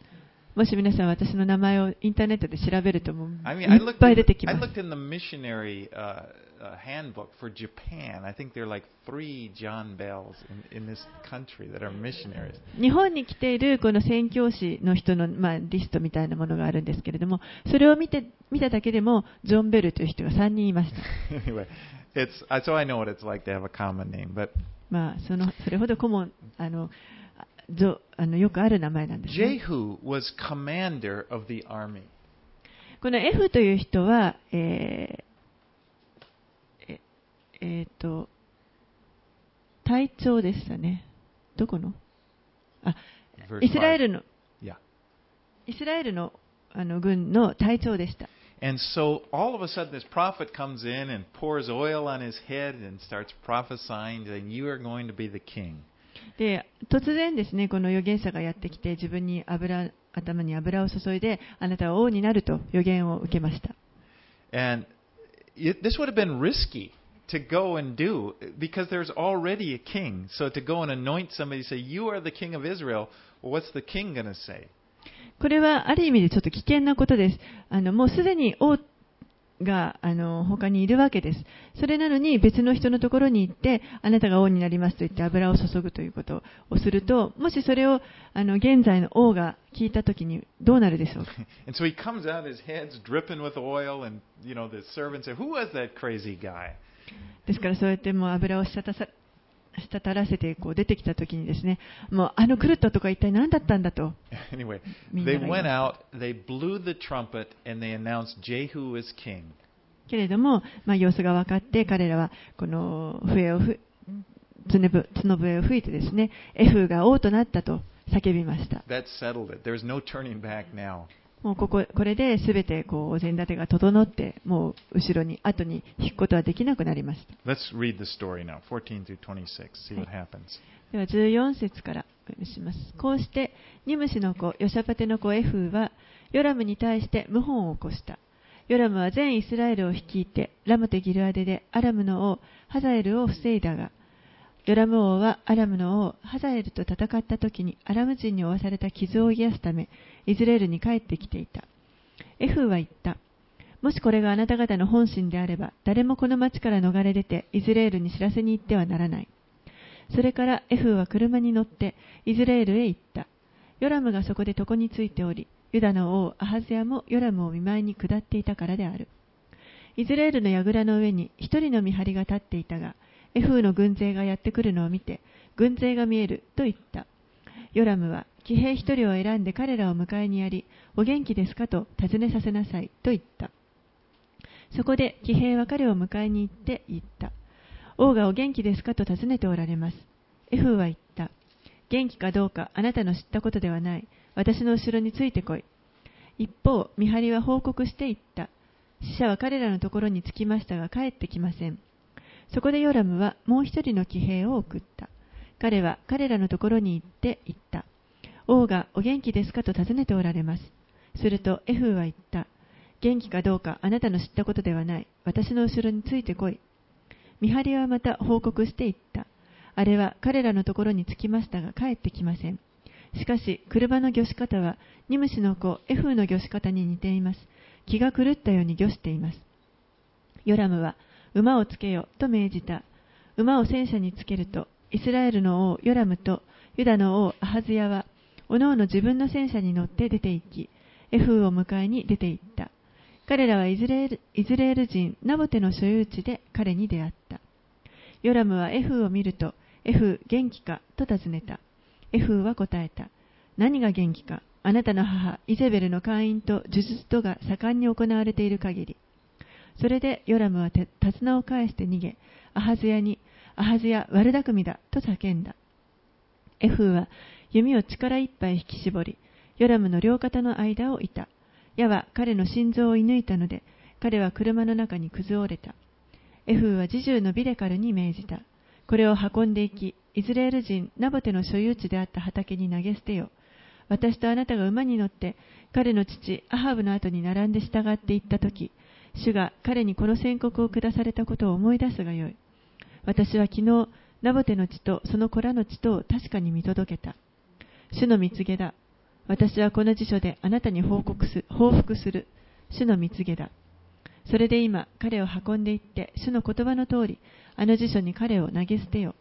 もし皆さん私の名前をインターネットで調べるともう I I いっぱい出てき I ます。looked in the missionary uh, uh, handbook for Japan. I think there are like three John Bells in, in this country that are missionaries. 日本に来ているこの宣教師の人の、まあ、リストみたいなものがあるんですけれども、それを見て見ただけでも、ジョン・ベルという人が3人いました。anyway, it's uh, so I know what it's like to have a common name, but まあ、そのそれほど顧問あのあのよくある名前なんです、ね。Jehu was commander of the army. この F という人は、えーええーと、隊長でしたね。どこのあ、イスラエ.ルの、Yeah. イスラエルのあの軍の隊長でした。And so all of a sudden, this prophet comes in and pours oil on his head and starts prophesying that you are going to be the king. で、突然ですね、この預言者がやってきて、自分に油、頭に油を注いで、あなたは王になると予言を受けました。And this would have been risky to go and do because there's already a king. So to go and anoint somebody, say, You are the king of Israel, well, what's the king going to say? これはある意味でちょっと危険なことです。あのもうすでに王があの他にいるわけです。それなのに別の人のところに行って、あなたが王になりますと言って油を注ぐということをすると、もしそれをあの現在の王が聞いたときにどうなるでしょう？か。And so he comes out, his head's dripping with oil, and, you know, the servants say, Who was that crazy guy? ですからそうやってもう油を滴さ滴らせてこう出てきたときにですね、もうあの狂った男は一体何だったんだと。Anyway, they went た out, they blew the trumpet, and they announced Jehu is king. けれども、まあ、様子が分かって彼らはこの笛をふ角笛を吹いてですねエフが王となったと叫びました That settled it. There's no turning back now. もうこここれで全てこうお膳立てが整ってもう後ろに後に引くことはできなくなりました。Let's read the story now, 14 through 26, see what happens. では14節からします。こうしてニムシの子ヨシャパテの子エフーはヨラムに対して謀反を起こした。ヨラムは全イスラエルを率いてラムテギルアデでアラムの王ハザエルを防いだがヨラム王はアラムの王ハザエルと戦った時にアラム人に負わされた傷を癒すためイスラエルに帰ってきていたエフーは言ったもしこれがあなた方の本心であれば誰もこの町から逃れ出てイスラエルに知らせに行ってはならないそれからエフーは車に乗ってイスラエルへ行った。ヨラムがそこで床についており、ユダの王アハズヤもヨラムを見舞いに下っていたからである。イスラエルの櫓の上に一人の見張りが立っていたが、エフーの軍勢がやってくるのを見て、軍勢が見えると言った。ヨラムは騎兵一人を選んで彼らを迎えにやり、お元気ですかと尋ねさせなさいと言った。そこで騎兵は彼を迎えに行って言った。王がお元気ですかと尋ねておられます。エフーは言った。元気かどうかあなたの知ったことではない。私の後ろについてこい。一方、見張りは報告して言った。死者は彼らのところに着きましたが帰ってきません。そこでヨラムはもう一人の騎兵を送った。彼は彼らのところに行って言った。王がお元気ですかと尋ねておられます。するとエフーは言った。元気かどうかあなたの知ったことではない。私の後ろについてこい。見張りはまた報告していった。あれは彼らのところに着きましたが帰ってきません。しかし、車の魚し方は、ニムシの子エフーの魚し方に似ています。気が狂ったように魚しています。ヨラムは、馬をつけよと命じた。馬を戦車につけると、イスラエルの王ヨラムとユダの王アハズヤは、おのおの自分の戦車に乗って出て行き、エフーを迎えに出て行った。彼らはイスラエルイスラエル人ナボテの所有地で彼に出会った。ヨラムはエフーを見ると、エフー元気か？と尋ねた。エフーは答えた。何が元気か？あなたの母イゼベルの会員と呪術とが盛んに行われている限り。それでヨラムは手綱を返して逃げ、アハズヤに、アハズヤ悪巧みだと叫んだ。エフーは弓を力いっぱい引き絞り、ヨラムの両肩の間をいた。矢は彼の心臓を射抜いたので、彼は車の中に崩れた。エフーは侍従のビデカルに命じた。これを運んでいき、イスラエル人ナボテの所有地であった畑に投げ捨てよ。私とあなたが馬に乗って彼の父アハブの後に並んで従っていった時主が彼にこの宣告を下されたことを思い出すがよい。私は昨日ナボテの地とその子らの地とを確かに見届けた。主の蜜げだ。私はこの辞書であなたに報告す報復する。主の蜜げだ。それで今彼を運んでいって主の言葉の通りあの辞書に彼を投げ捨てよ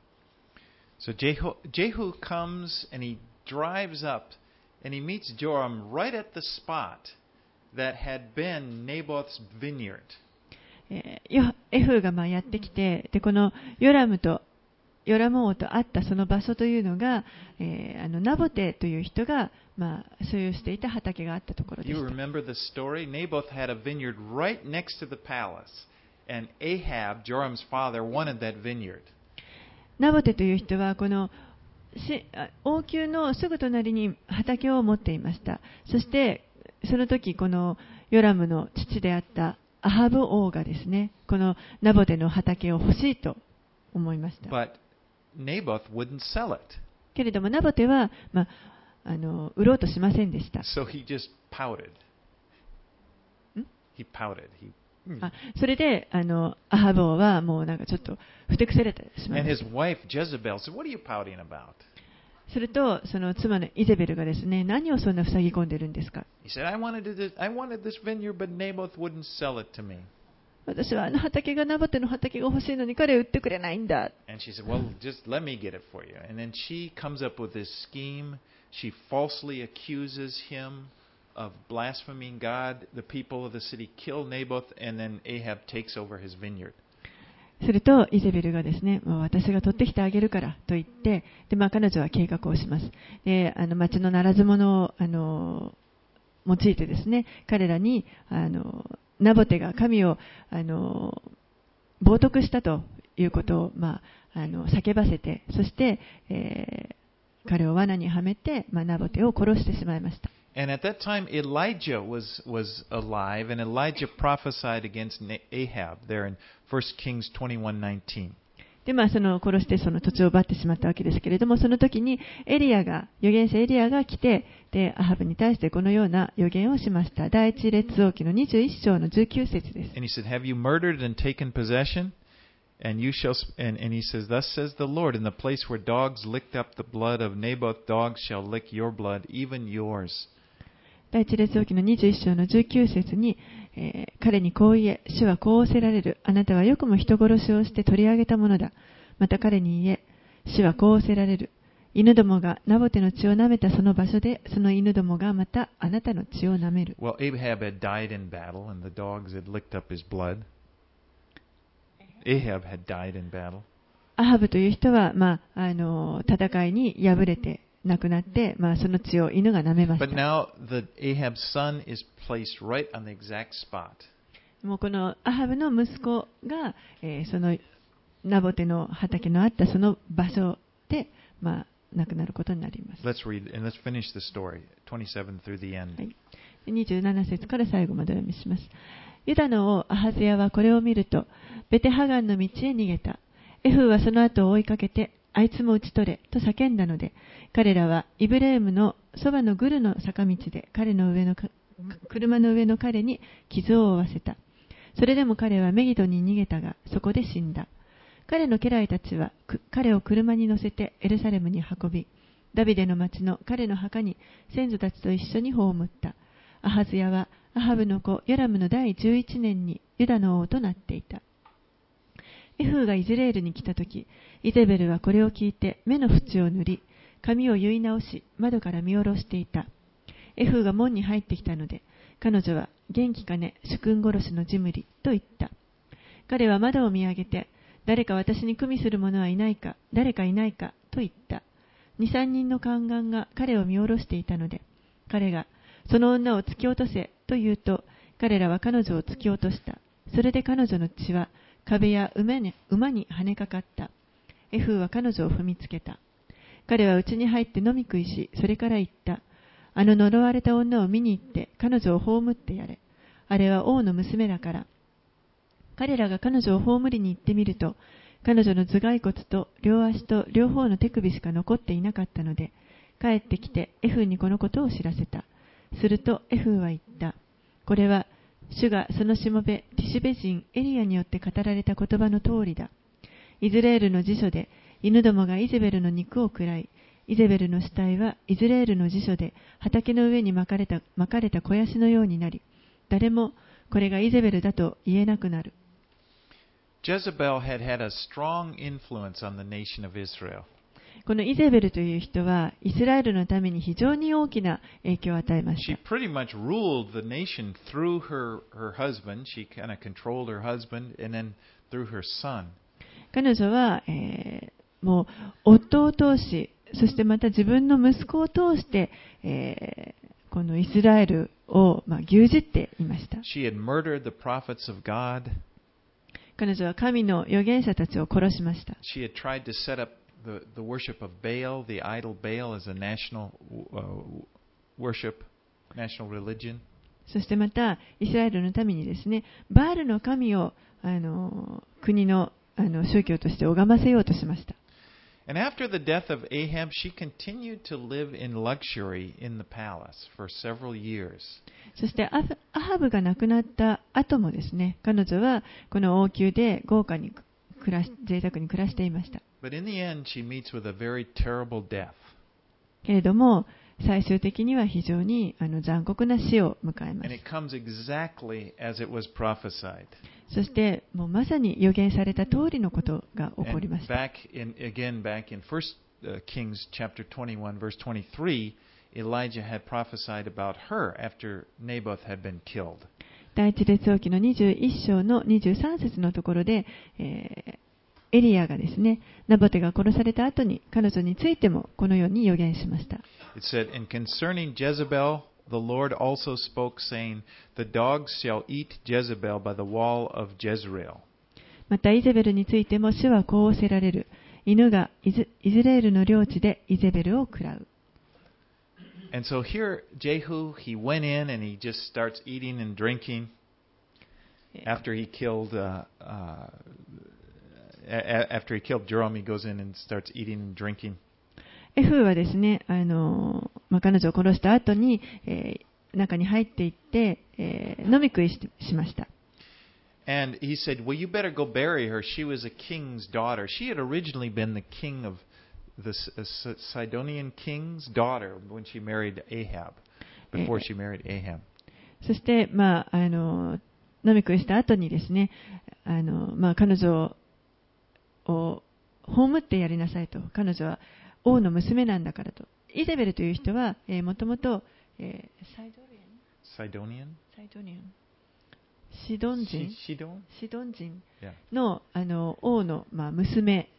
So Jehu, Jehu comes and he drives up and he meets Joram right at the spot that had been Naboth's vineyard. エフーがまあやってきてでこのヨラムとヨラム王と会ったその場所というのが、えーあのナボテという人が、まあ、所有していた畑があったところで You した remember the story? Naboth had a vineyard right next to the palace, and Ahab, Joram's father, wanted that vineyard. ナボテという人はこの王宮のすぐ隣に畑を持っていましたそしてその時このヨラムの父であったアハブ王がですねこのナボテの畑を欲しいと思いました But Naboth wouldn't sell it. けれどもナボテは、まあ、あの売ろうとしませんでした。So he just pouted. Hmm? He pouted. He, あそれであのアハブ王はもうなんかちょっとふてくされてしまい and まし his wife Jezebel said, What are you pouting about? た。すると、その妻のイゼベルがですね何をそんな塞ぎ込んでるんですか He said, I wanted, to, I wanted this vineyard, but Naboth wouldn't sell it to me. 私はあの畑がナボテの畑が欲しいのに彼は売ってくれないんだ。And she said, Well, just let me get it for you. And then she comes up with this scheme. She falsely accuses him of blaspheming God. The people of the city kill Naboth, and then Ahab takes over his vineyard. すると、イゼベルがですね、もう私が取ってきてあげるからと言って、でまあ、彼女は計画をします。であの町のならず者をあの用いてですね、彼らにあのナボテが神をあの冒涜したということを、まあ、あの叫ばせて、そして、えー彼を罠にはめて、まあ、ナボテを殺してしまいました。And at that time, Elijah was, was alive, and Elijah prophesied against Na- Ahab there in 1 Kings 21:19. で、まあ、その殺してその土地を奪ってしまったわけですけれども、その時にエリアが、預言者エリアが来て、で、アハブに対してこのような預言をしました。第一列王記の21章の19節です。 And he said, Have you murdered and taken possession? And you shall, sp- and, and he says, Thus says the Lord, in the place where dogs licked up the blood of Naboth, dogs shall lick your blood, even yours. 第一列王記の21章の19節に、えー彼にこう言え、主はこう仰せられる。あなたはよくも人殺しをして取り上げたものだ。また彼に言え、主はこう仰せられる。犬どもがナボテの血を舐めたその場所で、その犬どもがまたあなたの血を舐める。Well, Ahab had died in battle, and the dogs had licked up his blood. Ahab had died in battle. アハブという人は、まあ、あの戦いに敗れて亡くなって、まあ、その血を犬が舐めまし But た。now the Ahab's son is placed right on the exact spot. もうこのアハブの息子が、えーそのナボテの畑のあったその場所で、まあ、亡くなることになります。Let's read and let's finish the story, 27 through the end. はい27節から最後までお読みします。ユダの王アハズヤはこれを見ると、ベテハガンの道へ逃げた。エフーはその後を追いかけて、あいつも討ち取れと叫んだので、彼らはイブレームのそばのグルの坂道で彼の上の車の上の彼に傷を負わせた。それでも彼はメギドに逃げたが、そこで死んだ。彼の家来たちは彼を車に乗せてエルサレムに運び、ダビデの町の彼の墓に先祖たちと一緒に葬った。アハズヤはアハブの子ヨラムの第11年にユダの王となっていた。エフーがイズレールに来た時、イゼベルはこれを聞いて目の縁を塗り、髪を結い直し、窓から見下ろしていた。エフーが門に入ってきたので、彼女は元気かね、主君殺しのジムリと言った。彼は窓を見上げて、誰か私に組みする者はいないか、誰かいないかと言った。二三人の宦官が彼を見下ろしていたので、彼が、その女を突き落とせと言うと、彼らは彼女を突き落とした。それで彼女の血は壁や馬に馬に跳ねかかった。エフーは彼女を踏みつけた。彼は家に入って飲み食いし、それから言った。あの呪われた女を見に行って、彼女を葬ってやれ。あれは王の娘だから。彼らが彼女を葬りに行ってみると、彼女の頭蓋骨と両足と両方の手首しか残っていなかったので、帰ってきてエフーにこのことを知らせた。するとエフーは言った。これは、主がそのしもべ、ティシュベ人エリアによって語られた言葉の通りだ。イズレールの辞書で、犬どもがイゼベルの肉を食らい、イゼベルの死体はイズレールの辞書で畑の上に巻かれた巻かれた肥やしのようになり、誰もこれがイゼベルだと言えなくなる。Jezebel had had a strong influence on the nation of Israel. このイゼベルという人はイスラエルのために非常に大きな影響を与えました。彼女は、え、もう夫を通し、そしてまた自分の息子を通して、え、このイスラエルを、まあ、牛耳っていました。彼女は神の預言者たちを殺しました。the, the worship of Baal, the idol Baal, as a national worship, national religion. そしてまた、イスラエルのためにですね、バールの神をあの国の,あの宗教として拝ませようとしました。そして、アハブが亡くなった後もですね、彼女はこの王宮で豪華に暮らし贅沢に暮らしていました。けれども最終的には非常にあの残酷な死を迎えます。そしてもうまさに予言された通りのことが起こりました。第一列王記の21章の23節のところで、えー、エリアがですね、ナボテが殺された後に彼女についてもこのように予言しました。It said, And concerning Jezebel, the Lord also spoke, saying, The dogs shall eat Jezebel by the wall of Jezreel. またイゼベルについても主はこう仰せられる。犬がイズイズレールの領地でイゼベルを食らう。And so here, Jehu, he went in and he just starts eating and drinking after he killed, uh, uh, a- a- after he killed Jerome, he goes in and starts eating and drinking. エフはですね、あのまあ、彼女を殺した後に、えー中に入っていって、えー飲み食いししました。 And he said, Well, you better go bury her. She was a king's daughter. She had originally been the king of the S- uh, S- Sidonian king's daughter when she married Ahab, before she married Ahab. そして、まあ、あの飲み食いした後にですね、あのまあ、彼女 を葬ってやりなさいと。彼女は王の娘なんだからと。イゼベルという人はもともとサイドニアン,シドン人？シドン,人の,あの王の、まあ、娘。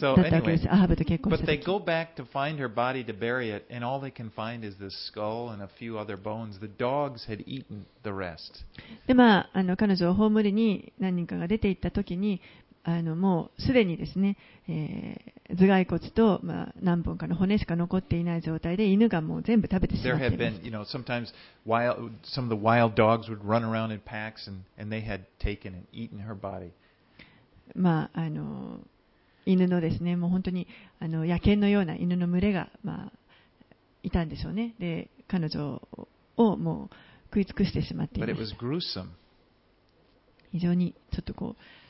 そう、so, anyway, でも、まあ、彼女を葬りに何人かが出て行った時に、あのもうすでにですね、えー、頭蓋骨と、まあ、何本かの骨しか残っていない状態で犬がもう全部食べてしまって。ああの犬のですねもう本当にあの野犬のような犬の群れがまあいたんでしょうねで彼女をもう食い尽くしてしまっています。非常にちょっとこう。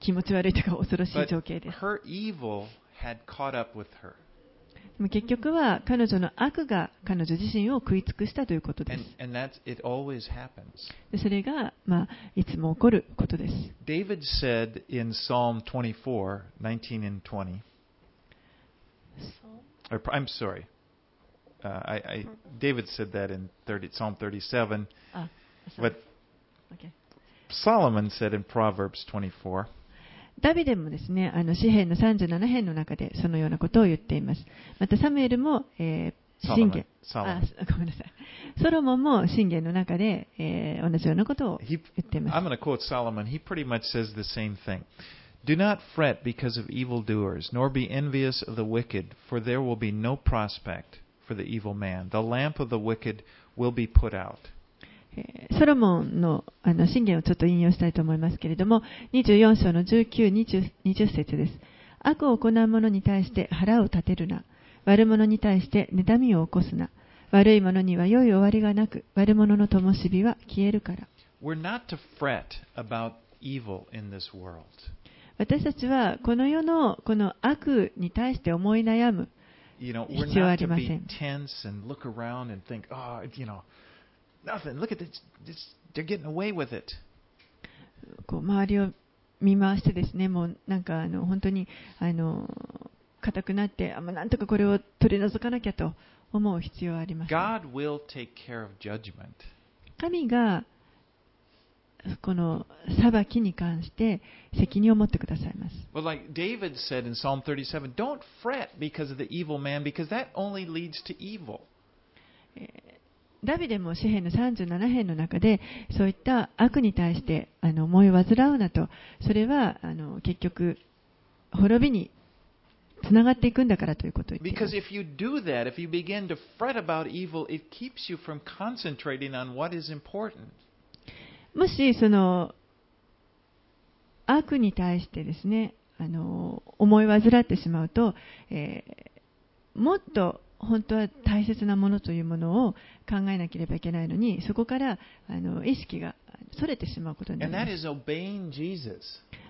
気持ち悪いというか恐ろしい情景です her evil had caught up with her. でも結局は彼女の悪が彼女自身を食い尽くしたということです And, and that's, it always happens. でそれが、まあ、いつも起こることです。David said in Psalm 24, 19 and 20, or, I'm sorry, uh, I, I, David said that in 30, Psalm 37, あ、but OK Solomon said in Proverbs 24, ダビデもですね、あの詩篇の37編の中でそのようなことを言っています。またサムエルも、えー信玄.あ.ごめんなさい。ソロモンも信玄の中で、えー同じようなことを言っていま I'm す。going to quote Solomon. He pretty much says the same thing. Do not fret because of evildoers, nor be envious of the wicked, for there will be no prospect for the evil man. The lamp of the wicked will be put out. ソロモンのあの信玄をちょっと引用したいと思いますけれども、24章の19、20, 20節です。悪を行う者に対して腹を立てるな。悪者に対して妬みを起こすな。悪い者には良い終わりがなく、悪者の灯火は消えるから。私たちはこの世のこの悪に対して思い悩む。必要はあり to ません。Nothing. Look at this. this they're getting away with it. こう周りを見回してですね、もうなんかあの本当にあの硬くなって、あもうなんとかこれを取り除かなきゃと思う必要はあります。God will take care of judgment. 神がこの裁きに関して責任を持ってくださいます。Well, like David said in Psalm 37, don't fret because of the evil man, because that only leads to evil. ダビデも詩篇の37編の中でそういった悪に対してあの思いを煩うなとそれはあの結局滅びにつながっていくんだからということを言っていま Because す if you do that, if you begin to fret about evil, it keeps you from concentrating on what is important. もしその悪に対してですねあの思い煩ってしまうと、えーもっと本当は大切なものというものを考えなければいけないのにそこからあの意識がそれてしまうことになります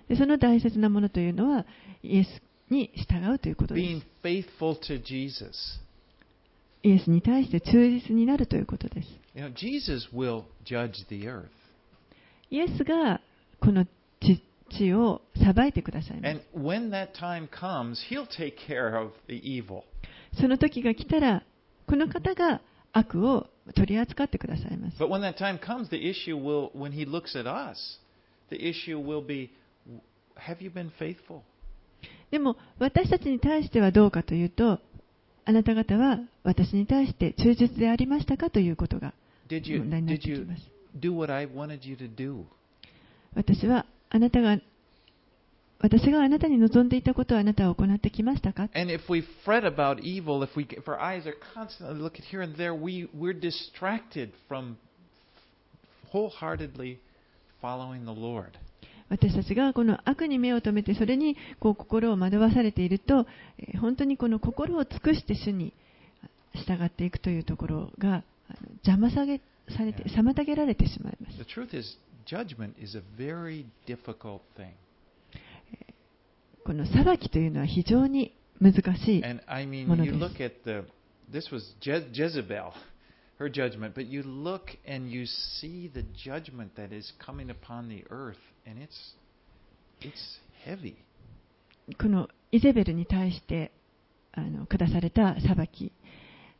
でその大切なものというのはイエスに従うということで.すイエスに対して忠実になるということです You know, Jesus will judge the earth. イエスがこの地地を裁いてくださいます And when that time comes, he'll take care of the evil. その時が来たら、この方が悪を取り扱ってくださいます。でも、私たちに対してはどうかというと、あなた方は私に対して忠実でありましたかということが問題になっます。私はあなたが私があなたに望んでいたことはあなたは行ってきましたか？私たちがこの悪に目を止めて、それに心を惑わされていると、本当にこの心を尽くして主に従っていくというところが邪魔され妨げられてしまいます。この裁きというのは非常に難しい。このイゼベルに対してあの下された裁き、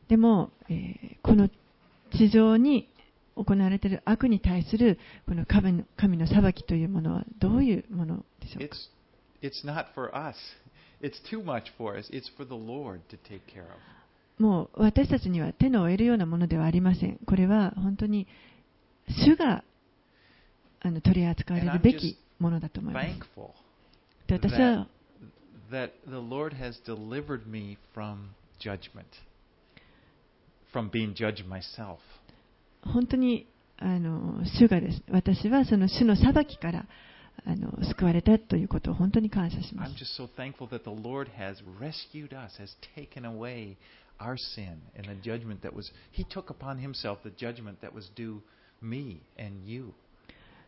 でも、えー、この地上に行われている悪に対するこの神の神の裁きというものはどういうものでしょうか？It's not for us. It's too much for us. It's for the Lord to take care of. もう私たちには手の負えるようなものではありません。これは本当に主があの取り扱われるべきものだと思います。で私は that the Lord has delivered me from judgment, from being judged myself. 本当にあの主がです私はその主の裁きからあの救われたということを本当に感謝します。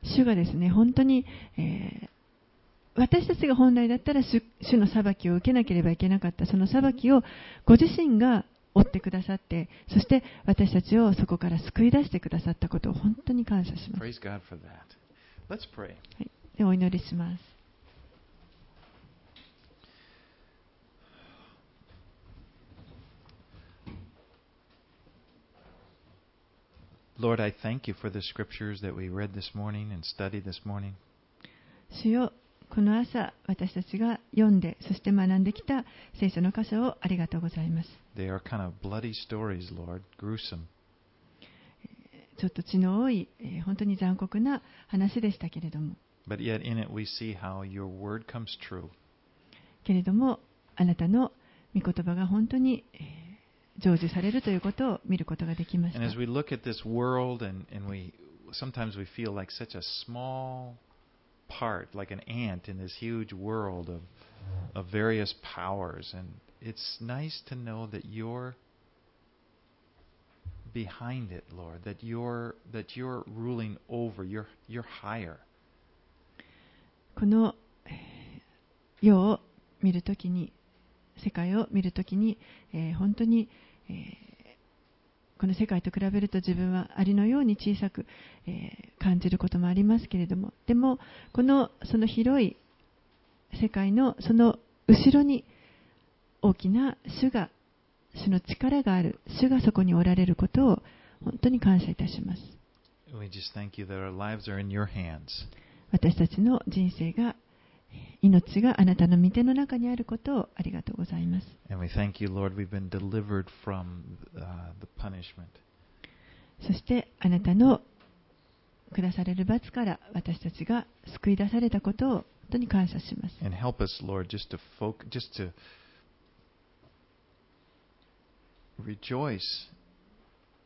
主がですね本当に、私たちが本来だったら主,主の裁きを受けなければいけなかった。その裁きをご自身が負ってくださってそして私たちをそこから救い出してくださったことを本当に感謝します。でお祈りします。Lord, I thank you for the scriptures that we read this morning and studied this morning. 主よこの朝私たちが読んでそして学んできた聖書の箇所をありがとうございます。They are kind of bloody stories, Lord, gruesome. ちょっと血の多い、えー本当に残酷な話でしたけれども、But yet in it we see how your word comes true. けれども、あなたの御言葉が本当に、えー成就されるということを見ることができまし And た as。we look at this world and, and we sometimes we feel like such a small part, like an ant in this huge world of of various powers and it's nice to know that you're behind it, Lord, that you're that you're ruling over, you're you're higher. この世を見るときに、世界を見るときに、えー本当に、えーこの世界と比べると自分はアリのように小さく、えー感じることもありますけれども、でも、このその広い世界のその後ろに大きな主が、主の力がある、主がそこにおられることを本当に感謝いたします。We just thank you that our lives are in your hands. 私たちの人生が命があなたの御手の中にあることをありがとうございます。You, Lord, from uh. そしてあなたの下される罰から私たちが救い出されたことを本当に感謝します。And help us, Lord, just to folk, just to rejoice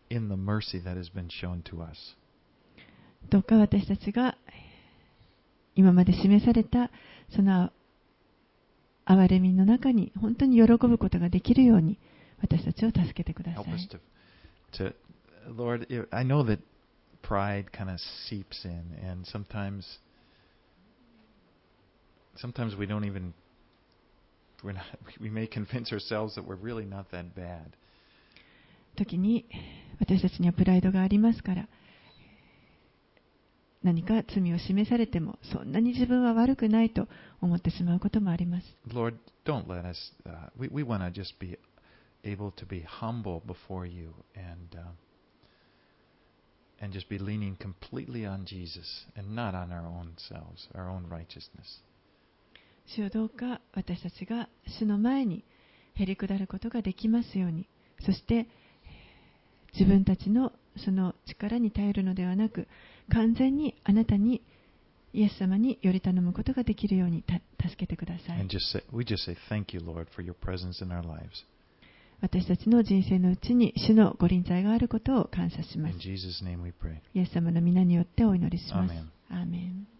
in the mercy that has been shown to us. どうか私たちが今まで示されたその憐れみの中に本当に喜ぶことができるように私たちを助けてください。to Lord, I know that pride kind of seeps in, and sometimes, sometimes we don't even, we're not, we may convince ourselves that we're really not that bad. 時に私たちにはプライドがありますから何か罪を示されてもそんなに自分は悪くないと思ってしまうこともあります Lord, don't let us, uh, we, we want to just be able to be humble before you and, uh, and just be leaning completely on Jesus and not on our own selves, our own righteousness. 主よどうか私たちが主の前にへり下ることができますようにそして自分たちのその力に頼るのではなく完全にあなたにイエス様により頼むことができるようにた助けてください just say, just you, Lord. 私たちの人生のうちに主のご臨在があることを感謝します.イエス様の皆によってお祈りします。アーメン